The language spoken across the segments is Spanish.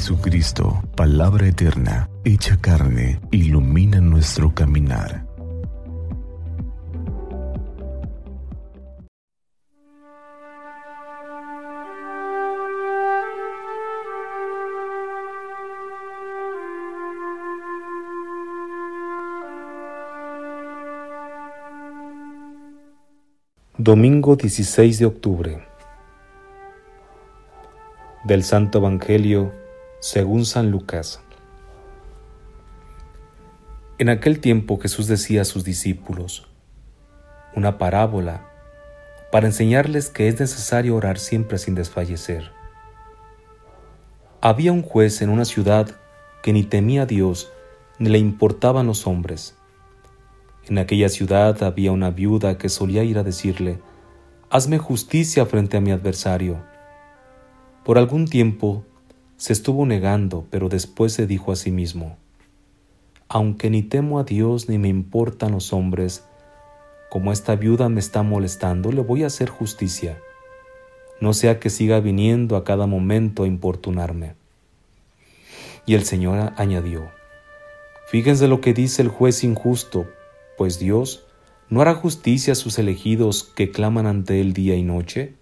Jesucristo, palabra eterna, hecha carne, ilumina nuestro caminar. Domingo 16 de octubre del Santo Evangelio según San Lucas. En aquel tiempo Jesús decía a sus discípulos una parábola para enseñarles que es necesario orar siempre sin desfallecer. Había un juez en una ciudad que ni temía a Dios ni le importaban los hombres. En aquella ciudad había una viuda que solía ir a decirle, Hazme justicia frente a mi adversario. Por algún tiempo se estuvo negando, pero después se dijo a sí mismo, Aunque ni temo a Dios ni me importan los hombres, como esta viuda me está molestando, le voy a hacer justicia, no sea que siga viniendo a cada momento a importunarme. Y el Señor añadió, Fíjense lo que dice el juez injusto, pues Dios no hará justicia a sus elegidos que claman ante él día y noche,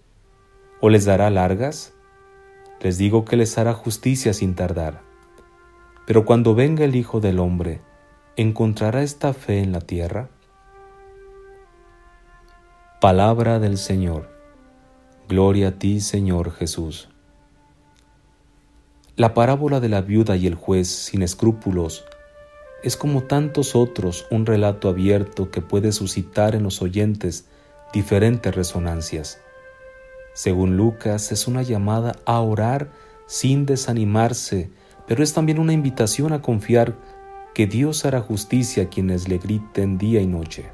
o les dará largas, les digo que les hará justicia sin tardar. Pero cuando venga el Hijo del Hombre, ¿encontrará esta fe en la tierra? Palabra del Señor. Gloria a ti, Señor Jesús. La parábola de la viuda y el juez sin escrúpulos es como tantos otros un relato abierto que puede suscitar en los oyentes diferentes resonancias. Según Lucas, es una llamada a orar sin desanimarse, pero es también una invitación a confiar que Dios hará justicia a quienes le griten día y noche.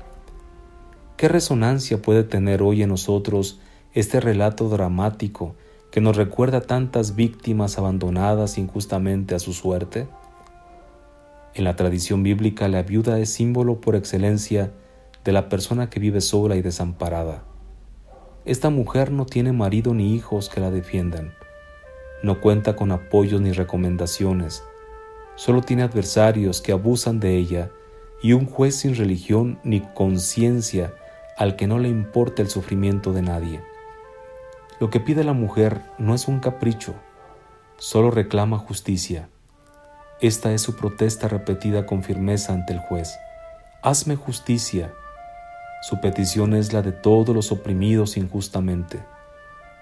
¿Qué resonancia puede tener hoy en nosotros este relato dramático que nos recuerda tantas víctimas abandonadas injustamente a su suerte? En la tradición bíblica la viuda es símbolo por excelencia de la persona que vive sola y desamparada. Esta mujer no tiene marido ni hijos que la defiendan. No cuenta con apoyos ni recomendaciones. Solo tiene adversarios que abusan de ella y un juez sin religión ni conciencia al que no le importa el sufrimiento de nadie. Lo que pide la mujer no es un capricho, solo reclama justicia. Esta es su protesta repetida con firmeza ante el juez. Hazme justicia su petición es la de todos los oprimidos injustamente,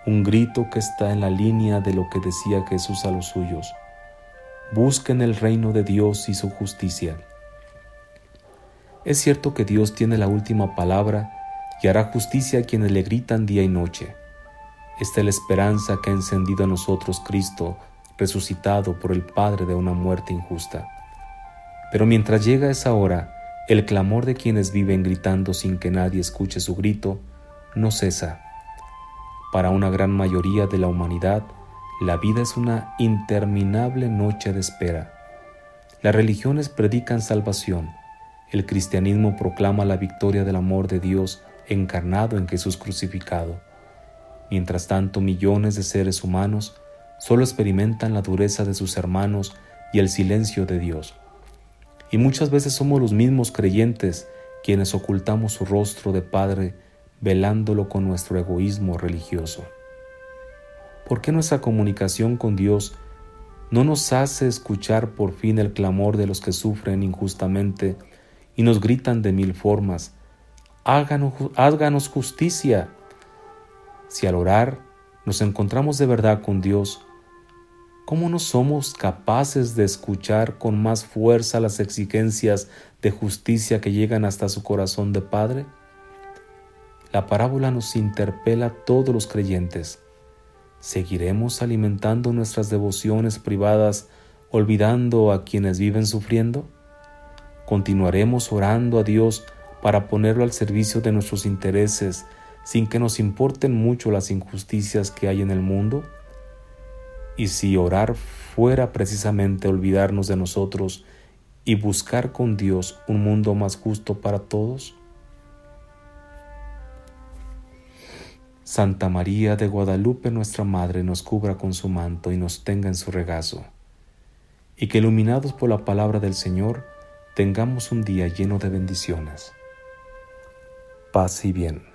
un grito que está en la línea de lo que decía Jesús a los suyos. Busquen el reino de Dios y su justicia. Es cierto que Dios tiene la última palabra y hará justicia a quienes le gritan día y noche. Esta es la esperanza que ha encendido a nosotros Cristo, resucitado por el Padre de una muerte injusta. Pero mientras llega esa hora, el clamor de quienes viven gritando sin que nadie escuche su grito no cesa. Para una gran mayoría de la humanidad, la vida es una interminable noche de espera. Las religiones predican salvación, el cristianismo proclama la victoria del amor de Dios encarnado en Jesús crucificado. Mientras tanto, millones de seres humanos solo experimentan la dureza de sus hermanos y el silencio de Dios. Y muchas veces somos los mismos creyentes quienes ocultamos su rostro de Padre velándolo con nuestro egoísmo religioso. ¿Por qué nuestra comunicación con Dios no nos hace escuchar por fin el clamor de los que sufren injustamente y nos gritan de mil formas, háganos, háganos justicia? Si al orar nos encontramos de verdad con Dios, ¿Cómo no somos capaces de escuchar con más fuerza las exigencias de justicia que llegan hasta su corazón de Padre? La parábola nos interpela a todos los creyentes. ¿Seguiremos alimentando nuestras devociones privadas olvidando a quienes viven sufriendo? ¿Continuaremos orando a Dios para ponerlo al servicio de nuestros intereses sin que nos importen mucho las injusticias que hay en el mundo? Y si orar fuera precisamente olvidarnos de nosotros y buscar con Dios un mundo más justo para todos? Santa María de Guadalupe, nuestra Madre, nos cubra con su manto y nos tenga en su regazo. y que iluminados por la palabra del Señor tengamos un día lleno de bendiciones. Paz y bien.